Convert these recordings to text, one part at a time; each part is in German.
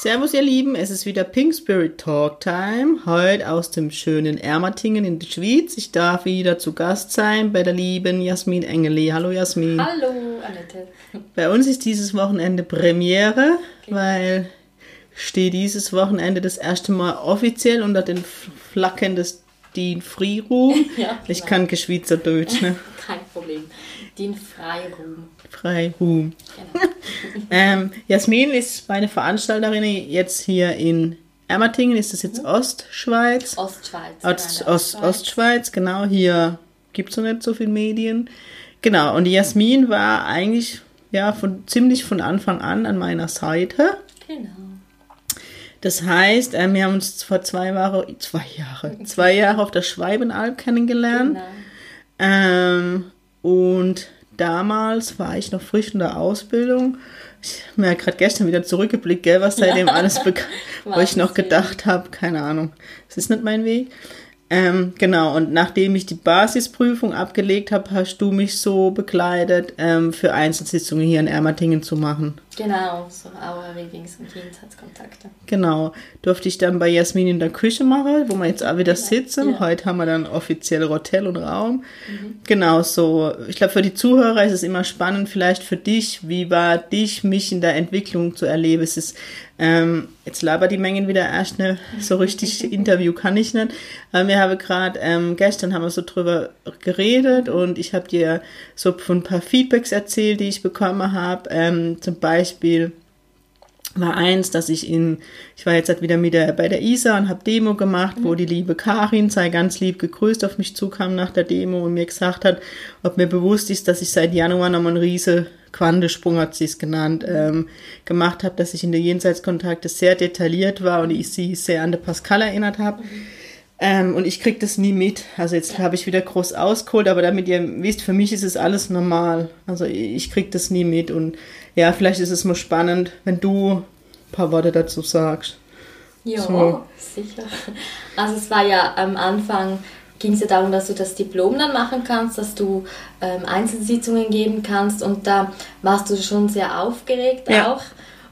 Servus ihr Lieben, es ist wieder Pink Spirit Talk Time, heute aus dem schönen Ermatingen in der Schweiz. Ich darf wieder zu Gast sein bei der lieben Jasmin Engeli. Hallo Jasmin. Hallo Annette. Bei uns ist dieses Wochenende Premiere, okay. weil stehe dieses Wochenende das erste Mal offiziell unter den Flaggen des DIN Free Room. ja, ich kann Geschwitzerdeutsch, ne? Kein Problem. DIN Freiruhm. Freiruhm. Genau. ähm, Jasmin ist meine Veranstalterin jetzt hier in Ermatingen. Ist das jetzt Ostschweiz? Ostschweiz. Ost, genau, Ost, Ostschweiz, genau. Hier gibt es noch nicht so viele Medien. Genau, und die Jasmin war eigentlich ja von, ziemlich von Anfang an an meiner Seite. Genau. Das heißt, äh, wir haben uns vor zwei Jahre, zwei Jahre, zwei Jahre auf der Schweibenalb kennengelernt. Genau. Ähm, und damals war ich noch frisch in der Ausbildung. Ich habe mir gerade gestern wieder zurückgeblickt, gell, was seitdem ja. alles bekannt, wo ich noch gedacht habe, keine Ahnung, es ist nicht mein Weg. Ähm, genau, und nachdem ich die Basisprüfung abgelegt habe, hast du mich so begleitet, ähm, für Einzelsitzungen hier in Ermatingen zu machen. Genau, so Aura-Readings und Jenseitskontakte. Genau, durfte ich dann bei Jasmin in der Küche machen, wo wir jetzt auch wieder sitzen. Ja. Heute haben wir dann offiziell Hotel und Raum. Mhm. Genau, so, ich glaube, für die Zuhörer ist es immer spannend, vielleicht für dich, wie war dich, mich in der Entwicklung zu erleben. Es ist ähm, jetzt labert die Mengen wieder erst, ne? So richtig Interview kann ich nicht. Aber wir haben gerade, ähm, gestern haben wir so drüber geredet und ich habe dir so von ein paar Feedbacks erzählt, die ich bekommen habe. Ähm, zum Beispiel war eins, dass ich in, ich war jetzt halt wieder mit der, bei der ISA und habe Demo gemacht, wo die liebe Karin, sei ganz lieb gegrüßt, auf mich zukam nach der Demo und mir gesagt hat, ob mir bewusst ist, dass ich seit Januar nochmal einen riese Quantensprung hat sie es genannt, ähm, gemacht habe, dass ich in der Jenseitskontakte sehr detailliert war und ich sie sehr an der Pascal erinnert habe. Mhm. Ähm, und ich kriege das nie mit. Also jetzt habe ich wieder groß ausgeholt, aber damit ihr wisst, für mich ist es alles normal. Also ich kriege das nie mit. Und ja, vielleicht ist es mal spannend, wenn du ein paar Worte dazu sagst. Ja, so. sicher. Also es war ja am Anfang ging es ja darum, dass du das Diplom dann machen kannst, dass du ähm, Einzelsitzungen geben kannst und da warst du schon sehr aufgeregt ja. auch,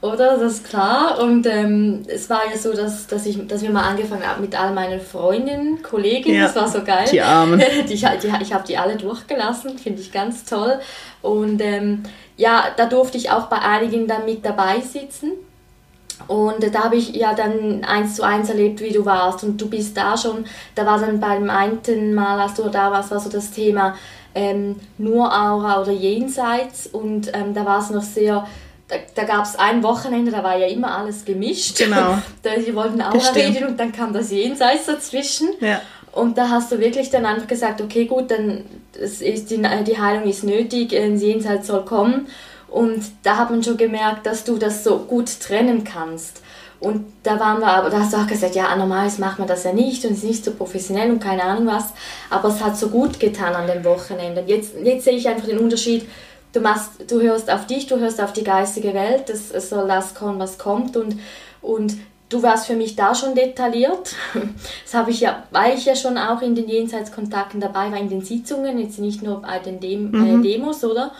oder? Das ist klar. Und ähm, es war ja so, dass, dass, ich, dass wir mal angefangen haben mit all meinen Freundinnen, Kolleginnen, ja. das war so geil. Die Armen. die, die, ich habe die alle durchgelassen, finde ich ganz toll. Und ähm, ja, da durfte ich auch bei einigen dann mit dabei sitzen. Und da habe ich ja dann eins zu eins erlebt, wie du warst. Und du bist da schon, da war dann beim einen Mal, als du da warst, war so das Thema ähm, nur Aura oder Jenseits. Und ähm, da war es noch sehr, da, da gab es ein Wochenende, da war ja immer alles gemischt. Genau. da, die wollten Aura reden und dann kam das Jenseits dazwischen. Ja. Und da hast du wirklich dann einfach gesagt, okay, gut, dann ist die, die Heilung ist nötig, ein Jenseits soll kommen. Und da hat man schon gemerkt, dass du das so gut trennen kannst. Und da waren wir aber, da hast du auch gesagt, ja, normalerweise macht man das ja nicht und ist nicht so professionell und keine Ahnung was. Aber es hat so gut getan an dem Wochenende. Jetzt, jetzt sehe ich einfach den Unterschied. Du, machst, du hörst auf dich, du hörst auf die geistige Welt. Es, es soll das kommen, was kommt. Und, und du warst für mich da schon detailliert. Das habe ich ja, weil ich ja schon auch in den Jenseitskontakten dabei war, in den Sitzungen, jetzt nicht nur bei den Dem mhm. äh, Demos, oder?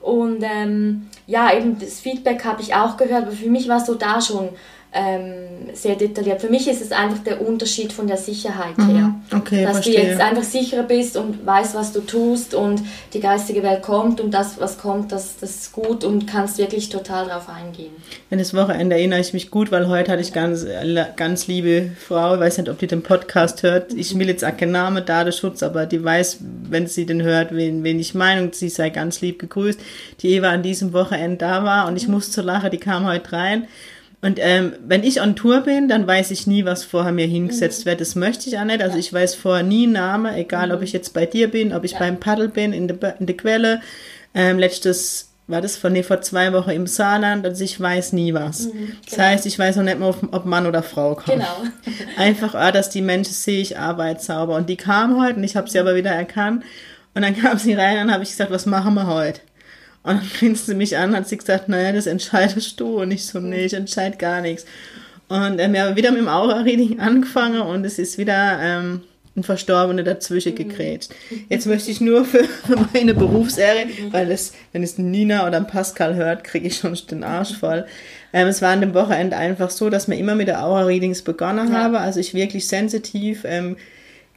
Und ähm, ja, eben das Feedback habe ich auch gehört, aber für mich war es so da schon ähm, sehr detailliert. Für mich ist es einfach der Unterschied von der Sicherheit mhm. her. Okay, Dass verstehe. du jetzt einfach sicherer bist und weißt, was du tust und die geistige Welt kommt und das, was kommt, das, das ist gut und kannst wirklich total darauf eingehen. An das Wochenende erinnere ich mich gut, weil heute hatte ich ganz, ganz liebe Frau, ich weiß nicht, ob die den Podcast hört, ich will jetzt auch keinen Namen, Datenschutz, aber die weiß, wenn sie den hört, wen, wen ich meine und sie sei ganz lieb gegrüßt, die Eva an diesem Wochenende da war und ich musste so lachen, die kam heute rein und ähm, wenn ich on Tour bin, dann weiß ich nie, was vorher mir hingesetzt mhm. wird. Das möchte ich auch nicht. Also ja. ich weiß vorher nie Name, egal mhm. ob ich jetzt bei dir bin, ob ich ja. beim Paddel bin, in der, in der Quelle. Ähm, letztes war das von nee, vor zwei Wochen im Saarland, also ich weiß nie was. Mhm, genau. Das heißt, ich weiß noch nicht mal, ob Mann oder Frau kommt. Genau. Einfach, ah, dass die Menschen sehe ich Arbeit sauber. Und die kam heute und ich habe sie aber wieder erkannt. Und dann kam sie rein und habe ich gesagt, was machen wir heute? Und dann grinste sie mich an und hat sie gesagt, naja, das entscheidest du. Und ich so, nee, ich entscheide gar nichts. Und ähm, wir haben wieder mit dem Aura-Reading angefangen und es ist wieder ähm, ein Verstorbener dazwischen mhm. gegrätscht. Jetzt möchte ich nur für meine Berufsehre, weil es, wenn es Nina oder Pascal hört, kriege ich schon den Arsch voll. Ähm, es war an dem Wochenende einfach so, dass wir immer mit der Aura-Readings begonnen ja. habe, also ich wirklich sensitiv ähm,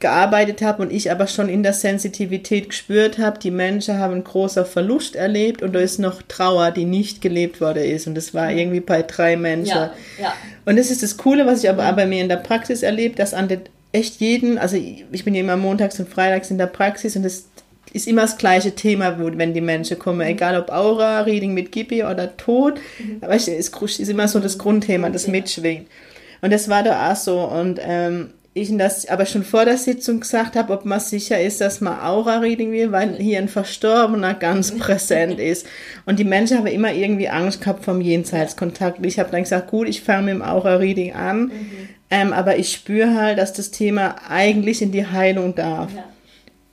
gearbeitet habe und ich aber schon in der Sensitivität gespürt habe, die Menschen haben einen großen Verlust erlebt und da ist noch Trauer, die nicht gelebt worden ist. Und das war irgendwie bei drei Menschen. Ja, ja. Und das ist das Coole, was ich aber mhm. bei mir in der Praxis erlebt, dass an den echt jeden, also ich bin ja immer montags und freitags in der Praxis und das ist immer das gleiche Thema, wenn die Menschen kommen, mhm. egal ob Aura, Reading mit Gibi oder Tod, mhm. aber es ist, ist immer so das Grundthema, das mitschwingt. Und das war da auch so und ähm, ich das aber schon vor der Sitzung gesagt habe, ob man sicher ist, dass man Aura-Reading will, weil hier ein Verstorbener ganz präsent ist. Und die Menschen haben immer irgendwie Angst gehabt vom Jenseitskontakt. Ich habe dann gesagt, gut, ich fange mit dem Aura-Reading an, mhm. ähm, aber ich spüre halt, dass das Thema eigentlich in die Heilung darf. Ja.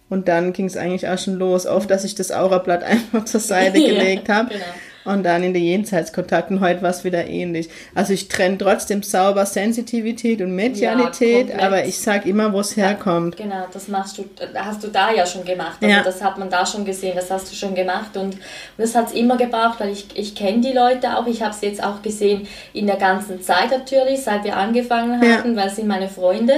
Und dann ging es eigentlich auch schon los, auf dass ich das Aura-Blatt einfach zur Seite gelegt habe. Genau und dann in den Jenseitskontakten heute war es wieder ähnlich. Also ich trenne trotzdem sauber Sensitivität und Medialität, ja, aber ich sage immer, wo es ja, herkommt. Genau, das machst du, hast du da ja schon gemacht. Also ja. das hat man da schon gesehen, das hast du schon gemacht und, und das hat es immer gebraucht, weil ich, ich kenne die Leute auch, ich habe es jetzt auch gesehen in der ganzen Zeit natürlich, seit wir angefangen hatten, weil es sind meine Freunde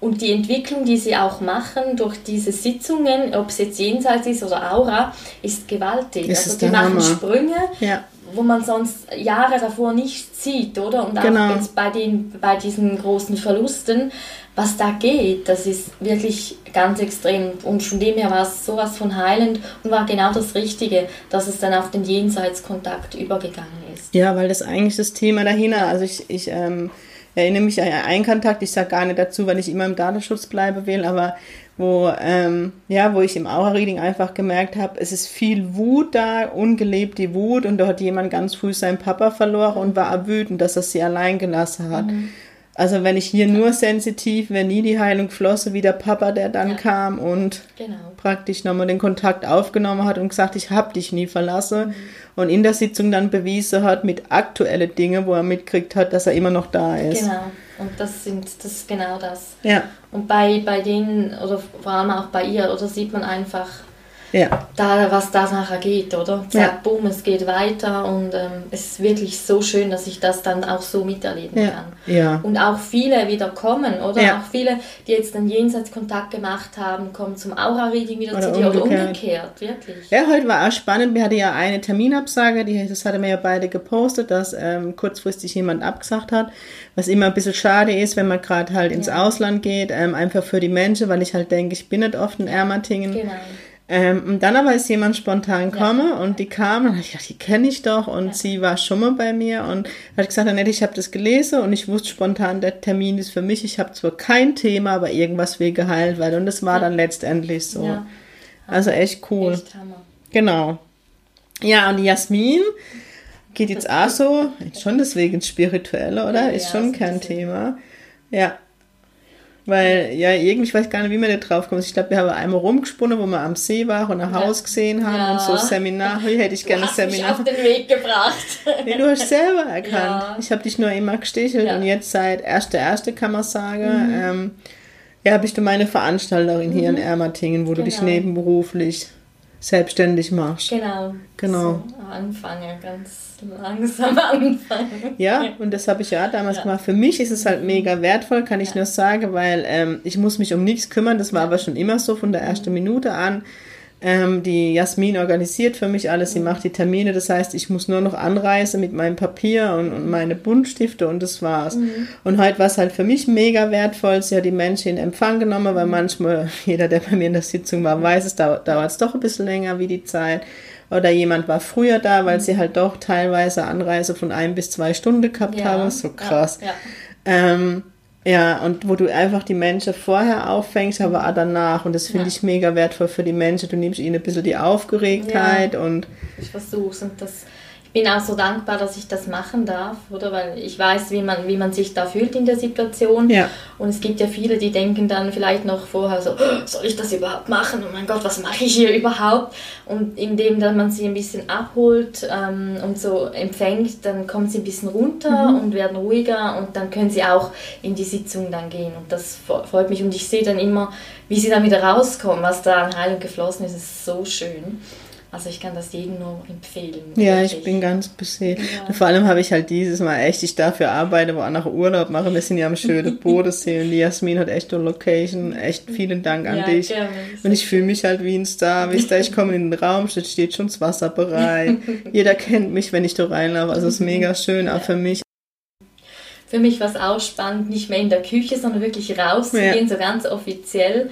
und die Entwicklung, die sie auch machen durch diese Sitzungen, ob es jetzt jenseits ist oder Aura, ist gewaltig. Also ist die machen Hammer. Sprünge, ja. wo man sonst Jahre davor nicht sieht, oder? Und genau. auch jetzt bei, den, bei diesen großen Verlusten, was da geht, das ist wirklich ganz extrem. Und von dem her war es sowas von heilend und war genau das Richtige, dass es dann auf den Jenseitskontakt übergegangen ist. Ja, weil das eigentlich das Thema dahinter, also ich, ich ähm, erinnere mich an einen Kontakt, ich sage gar nicht dazu, weil ich immer im Datenschutz bleibe will, aber wo, ähm, ja, wo ich im Aura-Reading einfach gemerkt habe, es ist viel Wut da, ungelebte Wut und da hat jemand ganz früh seinen Papa verloren und war wütend, dass er sie allein gelassen hat. Mhm. Also wenn ich hier nur sensitiv, wenn nie die Heilung flosse, wie der Papa, der dann ja. kam und genau. praktisch nochmal den Kontakt aufgenommen hat und gesagt, ich hab dich nie verlassen. Mhm. Und in der Sitzung dann bewiesen hat mit aktuellen Dingen, wo er mitkriegt hat, dass er immer noch da ist. Genau. Und das sind das ist genau das. Ja. Und bei, bei denen, oder vor allem auch bei ihr, oder sieht man einfach, ja. da, was da nachher geht, oder? Zack, ja. boom, es geht weiter und ähm, es ist wirklich so schön, dass ich das dann auch so miterleben ja. kann. Ja. Und auch viele wieder kommen, oder? Ja. Auch viele, die jetzt dann Jenseitskontakt gemacht haben, kommen zum Aura-Reading wieder oder zu dir umgekehrt. oder umgekehrt, wirklich. Ja, heute war auch spannend. Wir hatten ja eine Terminabsage, die, das hatte mir ja beide gepostet, dass ähm, kurzfristig jemand abgesagt hat, was immer ein bisschen schade ist, wenn man gerade halt ins Ausland geht, ähm, einfach für die Menschen, weil ich halt denke, ich bin nicht oft in Ermatingen. Genau ähm, und dann aber ist jemand spontan komme ja. und die kam und ich dachte, die kenne ich doch und ja. sie war schon mal bei mir und hat gesagt, Annette, ich habe das gelesen und ich wusste spontan, der Termin ist für mich. Ich habe zwar kein Thema, aber irgendwas will geheilt werden und das war ja. dann letztendlich so. Also echt cool. Echt Hammer. Genau. Ja, und Jasmin geht jetzt auch so, schon deswegen spirituelle, oder? ist schon kein Thema. Ja, weil, ja, irgendwie, ich weiß gar nicht, wie man da drauf kommt. Ich glaube, wir haben einmal rumgesponnen, wo wir am See waren und ein ja. Haus gesehen haben ja. und so Seminar. Hier hätte ich gerne ein Seminar. Mich auf den Weg gebracht. nee, du hast selber erkannt. Ja. Ich habe dich nur immer gestichelt und jetzt seit 1.1. kann man sagen, mhm. ähm, ja, bist du meine Veranstalterin mhm. hier in mhm. Ermatingen, wo genau. du dich genau. nebenberuflich selbstständig machst. Genau. Genau. So anfange, ganz langsam anfangen. Ja, und das habe ich ja damals ja. gemacht. Für mich ist es halt mega wertvoll, kann ich ja. nur sagen, weil ähm, ich muss mich um nichts kümmern. Das war aber schon immer so von der ersten Minute an. Ähm, die Jasmin organisiert für mich alles, sie macht die Termine, das heißt, ich muss nur noch anreisen mit meinem Papier und, und meine Buntstifte und das war's. Mhm. Und heute war es halt für mich mega wertvoll, sie hat die Menschen in Empfang genommen, weil manchmal, jeder, der bei mir in der Sitzung war, weiß, es dauert es doch ein bisschen länger wie die Zeit. Oder jemand war früher da, weil mhm. sie halt doch teilweise Anreise von ein bis zwei Stunden gehabt ja, haben. So krass. Ja, ja. Ähm, Ja, und wo du einfach die Menschen vorher auffängst, aber auch danach. Und das finde Ja. ich mega wertvoll für die Menschen. Du nimmst ihnen ein bisschen die Aufgeregtheit und Ich versuch's und das, bin auch so dankbar, dass ich das machen darf, oder? Weil ich weiß, wie man, wie man sich da fühlt in der Situation. Ja. Und es gibt ja viele, die denken dann vielleicht noch vorher so, "Oh, soll ich das überhaupt machen? Oh mein Gott, was mache ich hier überhaupt? Und indem dann man sie ein bisschen abholt ähm, und so empfängt, dann kommen sie ein bisschen runter und werden ruhiger und dann können sie auch in die Sitzung dann gehen. Und das fre- freut mich und ich sehe dann immer, wie sie dann wieder rauskommen, was da an Heilung geflossen ist. Es ist so schön. Also ich kann das jedem nur empfehlen. Ja, ich wirklich. bin ganz beseelt. Ja. Vor allem habe ich halt dieses Mal echt, ich dafür arbeite, wo auch nach Urlaub mache. Wir sind ja am schönen Bodensee und die Jasmin hat echt eine Location. Echt vielen Dank an Ja, dich. gerne. Und ich fühle mich halt wie ein Star. Wisst ihr, ich komme in den Raum, steht schon das Wasser bereit. Jeder kennt mich, wenn ich da reinlaufe. Also es ist mega schön, auch für mich. Für mich war es auch spannend, nicht mehr in der Küche, sondern wirklich rauszugehen, so ganz offiziell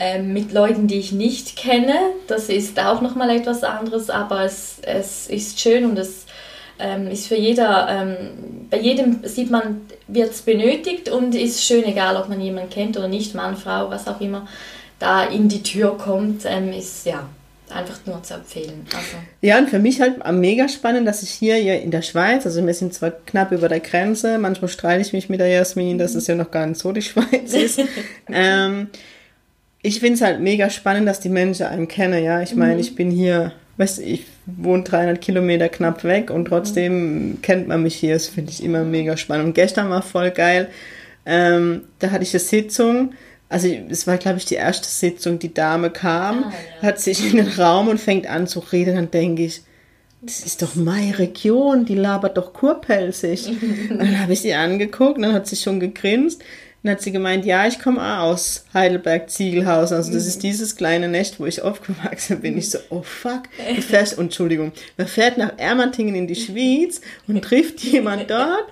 ähm, mit Leuten, die ich nicht kenne. Das ist auch nochmal etwas anderes, aber es, es ist schön und es ähm, ist für jeder, ähm, bei jedem sieht man, wird es benötigt und ist schön, egal ob man jemanden kennt oder nicht, Mann, Frau, was auch immer, da in die Tür kommt, ähm, ist ja einfach nur zu empfehlen. Also, Ja, und für mich halt mega spannend, dass ich hier, hier in der Schweiz, also wir sind zwar knapp über der Grenze, manchmal streite ich mich mit der Jasmin, dass es ja noch gar nicht so die Schweiz ist. ähm, ich finde es halt mega spannend, dass die Menschen einen kennen, ja. Ich meine, ich bin hier, weißt du, ich wohne 300 Kilometer knapp weg und trotzdem kennt man mich hier. Das finde ich immer mega spannend. Und gestern war voll geil. Ähm, da hatte ich eine Sitzung. Also es war, glaube ich, die erste Sitzung. Die Dame kam, Ah, ja. hat sich in den Raum und fängt an zu reden. Dann denke ich, das ist doch meine Region, die labert doch kurpelzig. dann habe ich sie angeguckt, und dann hat sie schon gegrinst. Dann hat sie gemeint, ja, ich komme auch aus Heidelberg-Ziegelhausen. Also das ist dieses kleine Nest, wo ich aufgewachsen bin. Ich so, oh fuck. Du fährst, Entschuldigung, man fährt nach Ermatingen in die Schweiz und trifft jemand dort,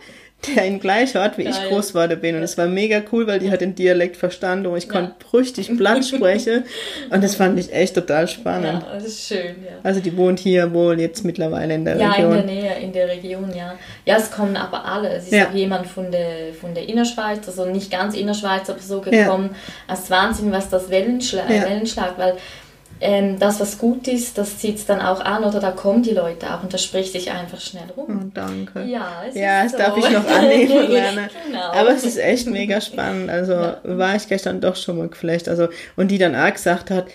der in gleicher Ort wie ich Geil. groß geworden bin. Und es war mega cool, weil die hat den Dialekt verstanden und ich konnte richtig platt sprechen. Und das fand ich echt total spannend. ja, das ist schön, ja. Also die wohnt hier wohl jetzt mittlerweile in der Ja, in Region. der Nähe, in der Region, ja. Ja, es kommen aber alle. Es ist Ja. auch jemand von der, von der Innerschweiz, also nicht ganz Innerschweiz, aber so gekommen. Es ist Wahnsinn, was das Wellenschlag, Ja. Wellenschlag weil ähm, das, was gut ist, das zieht es dann auch an oder da kommen die Leute auch und das spricht sich einfach schnell rum. Oh, danke. Ja, es Ja, das darf so. ich noch annehmen lernen. genau. Aber es ist echt mega spannend. Also war ich gestern doch schon mal geflecht. Also, und die dann auch gesagt hat,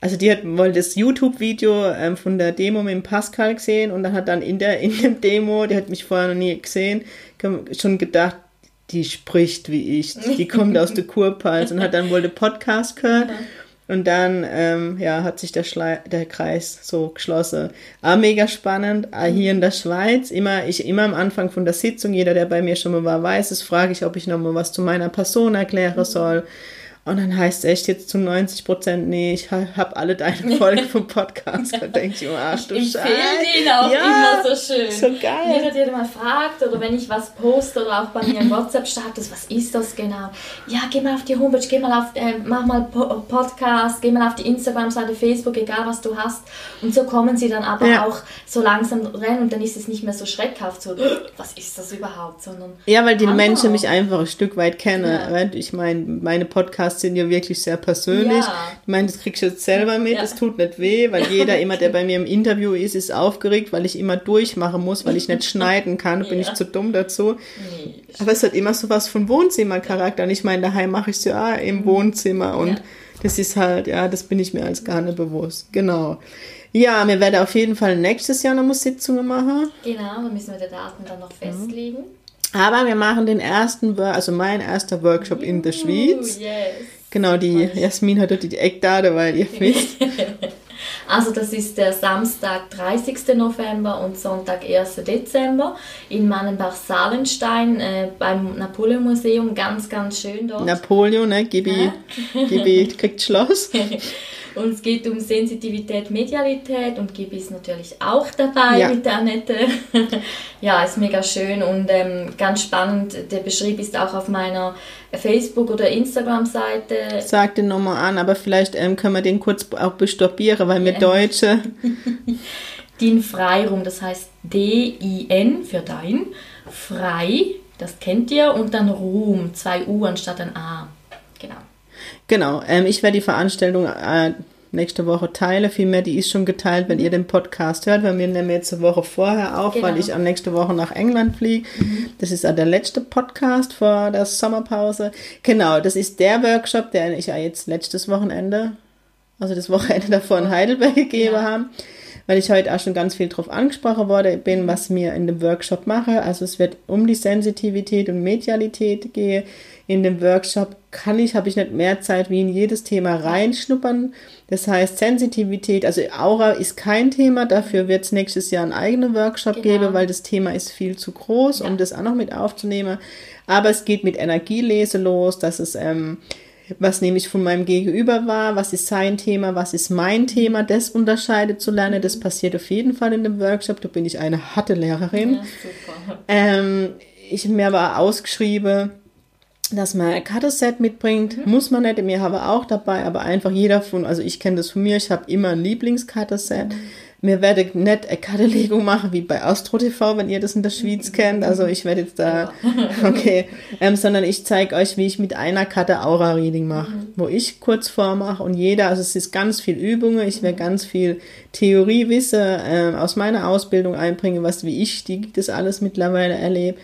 also die hat wohl das YouTube-Video ähm, von der Demo mit dem Pascal gesehen und dann hat dann in der in dem Demo, die hat mich vorher noch nie gesehen, schon gedacht, die spricht wie ich, die kommt aus der Kurpals und hat dann wohl den Podcast gehört. Und dann ähm, ja, hat sich der, der Kreis so geschlossen. Ah, mega spannend. Ah, hier in der Schweiz, immer, ich immer am Anfang von der Sitzung, jeder, der bei mir schon mal war, weiß es, frage ich, ob ich nochmal was zu meiner Person erklären soll. Und dann heißt es echt jetzt zu 90 Prozent, nee, ich ha- hab alle deine Folgen vom Podcast. Da denke ich, oh Arsch, du Ich empfehle den auch Ja, immer so schön. so geil. Jeder, der mal fragt oder wenn ich was poste oder auch bei mir im WhatsApp-Status, was ist das genau? Ja, geh mal auf die Homepage, geh mal auf, äh, mach mal po Podcast, geh mal auf die Instagram-Seite, Facebook, egal was du hast. Und so kommen sie dann aber Ja. auch so langsam rein und dann ist es nicht mehr so schreckhaft, so, was ist das überhaupt, sondern Ja, weil die. Menschen mich einfach ein Stück weit kennen. Ja. Ich meine, meine Podcasts sind ja wirklich sehr persönlich. Ja. Ich meine, das kriegst du jetzt selber mit, Ja. es tut nicht weh, weil jeder immer, der bei mir im Interview ist, ist aufgeregt, weil ich immer durchmachen muss, weil ich nicht schneiden kann, bin Ja. ich zu dumm dazu. nee, Aber es hat immer so was von Wohnzimmercharakter. Und ich meine, daheim mache ich es ja auch im Wohnzimmer. Und Ja. das ist halt, ja, das bin ich mir als gar nicht bewusst. Genau. Ja, wir werden auf jeden Fall nächstes Jahr nochmal Sitzungen machen. genau, dann müssen wir die Daten dann noch festlegen. Aber wir machen den ersten, also mein erster Workshop in der Schweiz. Yes. Genau, die Jasmin hat die Eckdate, weil ihr wisst. Also das ist der Samstag, 30. November und Sonntag, 1. Dezember in Mannenbach-Salenstein äh, beim Napoleon-Museum. Ganz, ganz schön dort. Napoleon, ne, Gibi, Gibi kriegt Schloss. Und es geht um Sensitivität, Medialität und Gibi ist natürlich auch dabei Ja. mit der Annette. ja, ist mega schön und ähm, ganz spannend. Der Beschrieb ist auch auf meiner Facebook- oder Instagram-Seite. Sag den nochmal an, aber vielleicht ähm, können wir den kurz auch bestoppieren, weil wir Ja. Deutsche, DIN Freirum, das heißt D-I-N für dein, frei, das kennt ihr. Und dann Ruhm, zwei U anstatt ein A. Genau. Genau, ähm, ich werde die Veranstaltung äh, nächste Woche teile. Vielmehr, die ist schon geteilt, wenn ihr den Podcast hört, weil wir nehmen jetzt eine Woche vorher auf, genau. weil ich am nächste Woche nach England fliege. Mhm. Das ist der letzte Podcast vor der Sommerpause. Genau, das ist der Workshop, den ich ja jetzt letztes Wochenende, also das Wochenende davor in Heidelberg gegeben ja. habe weil ich heute auch schon ganz viel drauf angesprochen worden bin, was mir in dem Workshop mache. Also es wird um die Sensitivität und Medialität gehen. In dem Workshop kann ich, habe ich nicht mehr Zeit wie in jedes Thema reinschnuppern. Das heißt, Sensitivität, also Aura ist kein Thema, dafür wird es nächstes Jahr einen eigenen Workshop genau. geben, weil das Thema ist viel zu groß, ja. um das auch noch mit aufzunehmen. Aber es geht mit Energielese los, dass es ähm, was nämlich von meinem Gegenüber war, was ist sein Thema, was ist mein Thema, das unterscheidet zu lernen. Das passiert auf jeden Fall in dem Workshop. Da bin ich eine harte Lehrerin. Ja. Ähm, ich mir aber ausgeschrieben, dass man ein Kartenset mitbringt, mhm. muss man nicht. Mir habe auch dabei, aber einfach jeder von, also ich kenne das von mir, ich habe immer ein Lieblingskartenset. Mhm. Mir werde nicht eine Kartelegung machen wie bei Astro TV, wenn ihr das in der Schweiz kennt. Also ich werde jetzt da, okay, ähm, sondern ich zeige euch, wie ich mit einer Karte Aura-Reading mache, mhm. wo ich kurz vormache und jeder, also es ist ganz viel Übungen, ich werde ganz viel Theoriewissen ähm, aus meiner Ausbildung einbringen, was wie ich die, das alles mittlerweile erlebe.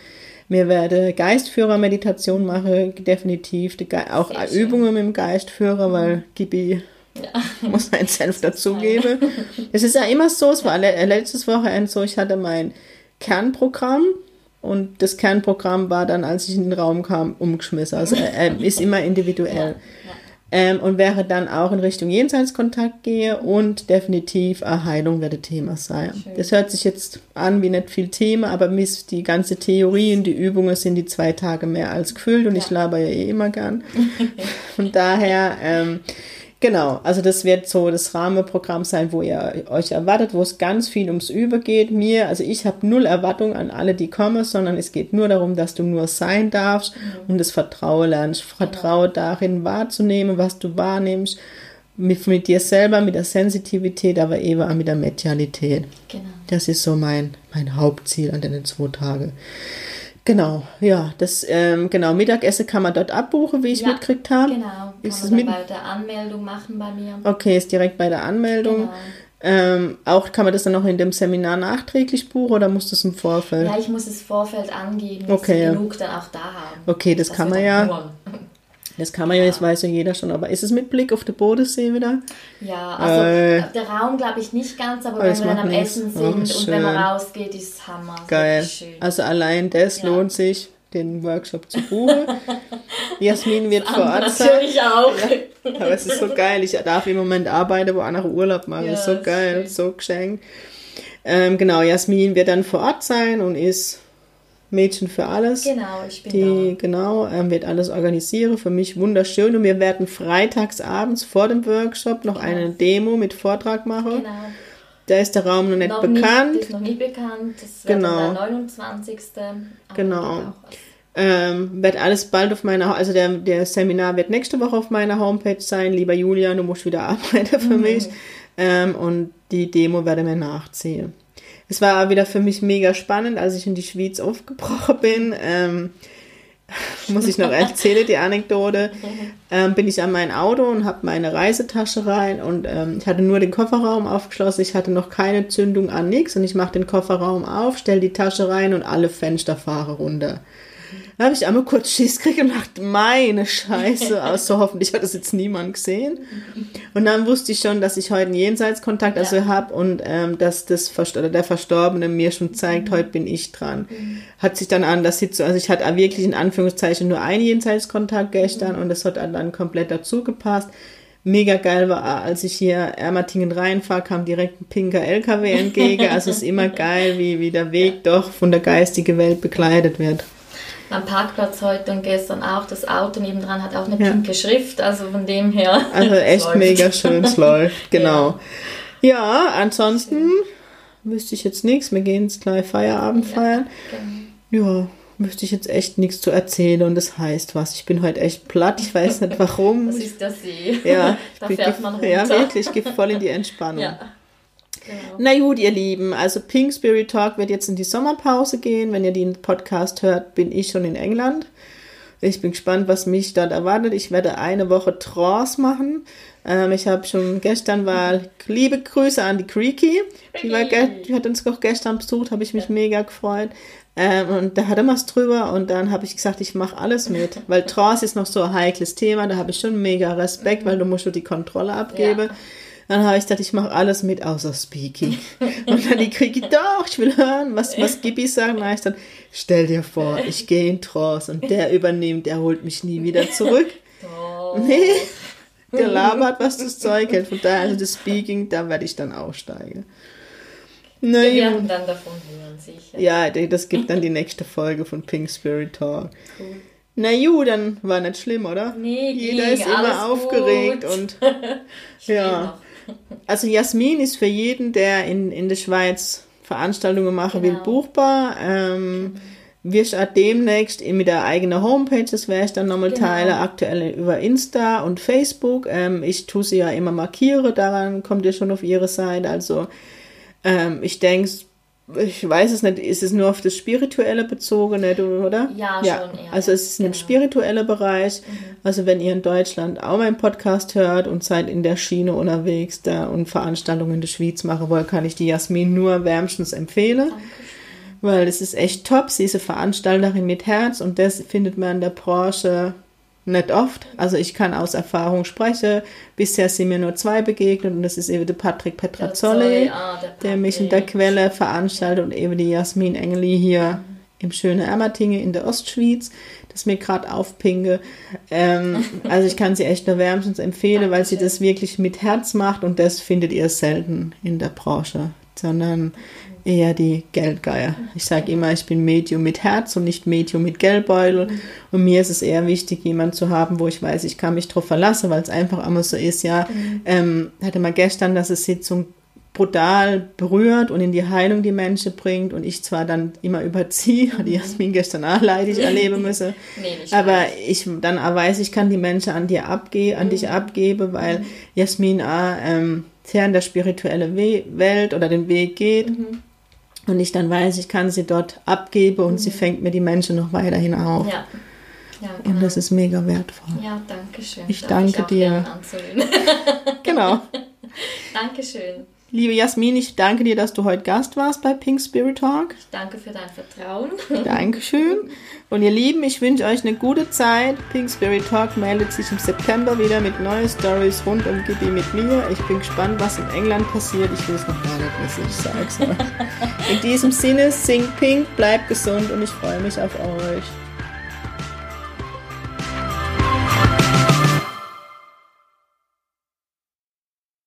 Mir werde Geistführer-Meditation machen, definitiv, auch Übungen mit dem Geistführer, weil Gibi ja. Muss man Senf dazugeben. es ist ja immer so, es war letztes Wochenende so, ich hatte mein Kernprogramm und das Kernprogramm war dann, als ich in den Raum kam, umgeschmissen. Also er, ist immer individuell. Ja. Ja. Ähm, und wäre dann auch in Richtung Jenseitskontakt gehe und definitiv eine Heilung werde Thema sein. Schön. Das hört sich jetzt an wie nicht viel Thema, aber die ganze Theorie und die Übungen sind die zwei Tage mehr als gefüllt und ja. ich laber ja eh immer gern. Von daher ähm, Genau, also das wird so das Rahmenprogramm sein, wo ihr euch erwartet, wo es ganz viel ums Über geht. Mir, also ich habe null Erwartung an alle, die kommen, sondern es geht nur darum, dass du nur sein darfst mhm. und das Vertrauen lernst. Vertraue genau. darin wahrzunehmen, was du wahrnimmst, mit, mit dir selber, mit der Sensitivität, aber eben auch mit der Medialität. Genau. Das ist so mein, mein Hauptziel an den zwei Tagen. Genau, ja, das ähm, genau Mittagessen kann man dort abbuchen, wie ich ja, mitgekriegt habe. Genau, kann ist man mit bei der Anmeldung machen bei mir. Okay, ist direkt bei der Anmeldung. Genau. Ähm, auch kann man das dann noch in dem Seminar nachträglich buchen oder muss das im Vorfeld? Ja, ich muss es Vorfeld angeben, dass okay, genug dann auch da haben. Okay, das, das kann man ja. Das kann man ja, das weiß ja jeder schon, aber ist es mit Blick auf den Bodensee wieder? Ja, also äh, der Raum glaube ich nicht ganz, aber, wenn wir dann am nichts. Essen sind oh, und wenn man rausgeht, ist es Hammer. Geil. Also allein das ja. lohnt sich, den Workshop zu buchen. Jasmin wird vor Ort sein. Natürlich auch. Ja, aber es ist so geil. Ich darf im Moment arbeiten, wo andere Urlaub machen. Ja, das ist so geil, schön. so geschenkt. Ähm, genau, Jasmin wird dann vor Ort sein und ist Mädchen für alles. Genau, ich bin die, da. Genau, ähm, wird alles organisieren. Für mich wunderschön. Und wir werden freitags abends vor dem Workshop noch genau. eine Demo mit Vortrag machen. Genau. Da ist der Raum noch nicht noch bekannt. Nicht, ist noch nicht bekannt. Das wird genau. der 29. Genau. Ähm, wird alles bald auf meiner, also der, der Seminar wird nächste Woche auf meiner Homepage sein. Lieber Julian, du musst wieder arbeiten für mhm. mich. Ähm, und die Demo werde mir nachziehen es war wieder für mich mega spannend, als ich in die Schweiz aufgebrochen bin. Ähm, muss ich noch erzählen, die Anekdote. Ähm, bin ich an mein Auto und habe meine Reisetasche rein und ähm, ich hatte nur den Kofferraum aufgeschlossen. Ich hatte noch keine Zündung an nichts und ich mache den Kofferraum auf, stelle die Tasche rein und alle Fenster fahren runter. Da habe ich einmal kurz Schiss gekriegt und dachte, meine Scheiße, also hoffentlich hat das jetzt niemand gesehen. Und dann wusste ich schon, dass ich heute einen Jenseitskontakt also ja. habe und ähm, dass das der Verstorbene mir schon zeigt, mhm. heute bin ich dran. Hat sich dann an das Sitzung, also ich hatte wirklich in Anführungszeichen nur einen Jenseitskontakt gestern mhm. und das hat dann komplett dazu gepasst mega geil war, als ich hier Ermatingen reinfahre, kam direkt ein pinker LKW entgegen. Also es ist immer geil, wie, wie der Weg doch von der geistigen Welt begleitet wird am Parkplatz heute und gestern auch. Das Auto nebendran hat auch eine ja. pinke Schrift, also von dem her. Also echt mega schön, es läuft, genau. Ja, ja ansonsten wüsste ich jetzt nichts. Wir gehen jetzt gleich Feierabend feiern. Genau. Ja, wüsste ich jetzt echt nichts zu erzählen und das heißt was. Ich bin heute echt platt, ich weiß nicht warum. Das ist der See. Ja, da fährt man runter. Ja, wirklich, ich gehe voll in die Entspannung. Ja. Genau. Na gut, ihr Lieben, also Pink Spirit Talk wird jetzt in die Sommerpause gehen. Wenn ihr den Podcast hört, bin ich schon in England. Ich bin gespannt, was mich dort erwartet. Ich werde eine Woche Trance machen. Ähm, ich habe schon gestern war liebe Grüße an die Creaky. Die, war die hat uns auch gestern besucht, habe ich mich mega gefreut. Ähm, und da hat er was drüber und dann habe ich gesagt, ich mache alles mit, weil Trance ist noch so ein heikles Thema, da habe ich schon mega Respekt, weil du musst du die Kontrolle abgeben. Ja. Dann habe ich gesagt, ich mache alles mit, außer Speaking. Und dann die kriege ich, doch, ich will hören, was, was Gibi sagt. Dann ich dann, stell dir vor, ich gehe in Trance und der übernimmt, der holt mich nie wieder zurück. Oh. Nee, der labert, was das Zeug hält. Von daher, also das Speaking, da werde ich dann aussteigen. Na, Wir werden dann davon hören, sicher. Ja, das gibt dann die nächste Folge von Pink Spirit Talk. Cool. Na ju, dann war nicht schlimm, oder? Nee, Jeder ist immer aufgeregt gut. und ja. Also Jasmin ist für jeden, der in, in der Schweiz Veranstaltungen machen genau. will, buchbar. Ähm, wirst auch demnächst mit der eigenen Homepage, das werde ich dann nochmal genau. teile, aktuell über Insta und Facebook. Ähm, ich tue sie ja immer markiere, daran kommt ihr schon auf ihre Seite. Also ähm, ich denke, ich weiß es nicht, ist es nur auf das Spirituelle bezogen, oder? Ja, ja. schon. Eher. Also es ist genau. im spirituellen Bereich. Mhm. Also wenn ihr in Deutschland auch meinen Podcast hört und seid in der Schiene unterwegs da und Veranstaltungen in der Schweiz machen wollt, kann ich die Jasmin nur wärmstens empfehlen. Dankeschön. Weil es ist echt top. Sie ist eine Veranstalterin mit Herz und das findet man in der Branche nicht oft. Also ich kann aus Erfahrung sprechen. Bisher sind mir nur zwei begegnet und das ist eben der Patrick Petrazzoli, der, ah, der, der, mich in der Quelle veranstaltet und eben die Jasmin Engeli hier mhm. im schönen Ermatingen in der Ostschweiz, das mir gerade aufpinge. Ähm, also ich kann sie echt nur wärmstens empfehlen, weil sie das wirklich mit Herz macht und das findet ihr selten in der Branche, sondern eher die Geldgeier. Ich sage immer, ich bin Medium mit Herz und nicht Medium mit Geldbeutel. Und mir ist es eher wichtig, jemanden zu haben, wo ich weiß, ich kann mich drauf verlassen, weil es einfach immer so ist, ja. Mhm. Ähm, hatte mal gestern, dass es Sitzung brutal berührt und in die Heilung die Menschen bringt und ich zwar dann immer überziehe, die mhm. Jasmin gestern auch leidig erleben müsse, nee, aber ich dann auch weiß, ich kann die Menschen an dir abgeben, an mhm. dich abgeben, weil mhm. Jasmin auch ähm, sehr in der spirituelle We Welt oder den Weg geht. Mhm und ich dann weiß, ich kann sie dort abgeben und mhm. sie fängt mir die Menschen noch weiterhin auf. Ja. Ja, genau. Und das ist mega wertvoll. Ja, danke schön. Ich Darf danke ich dir. genau. Dankeschön. Liebe Jasmin, ich danke dir, dass du heute Gast warst bei Pink Spirit Talk. Ich danke für dein Vertrauen. Dankeschön. Und ihr Lieben, ich wünsche euch eine gute Zeit. Pink Spirit Talk meldet sich im September wieder mit neuen Stories rund um Gibi mit mir. Ich bin gespannt, was in England passiert. Ich will es noch gar nicht wissen, ich sag's mal. In diesem Sinne, sing Pink, bleibt gesund und ich freue mich auf euch.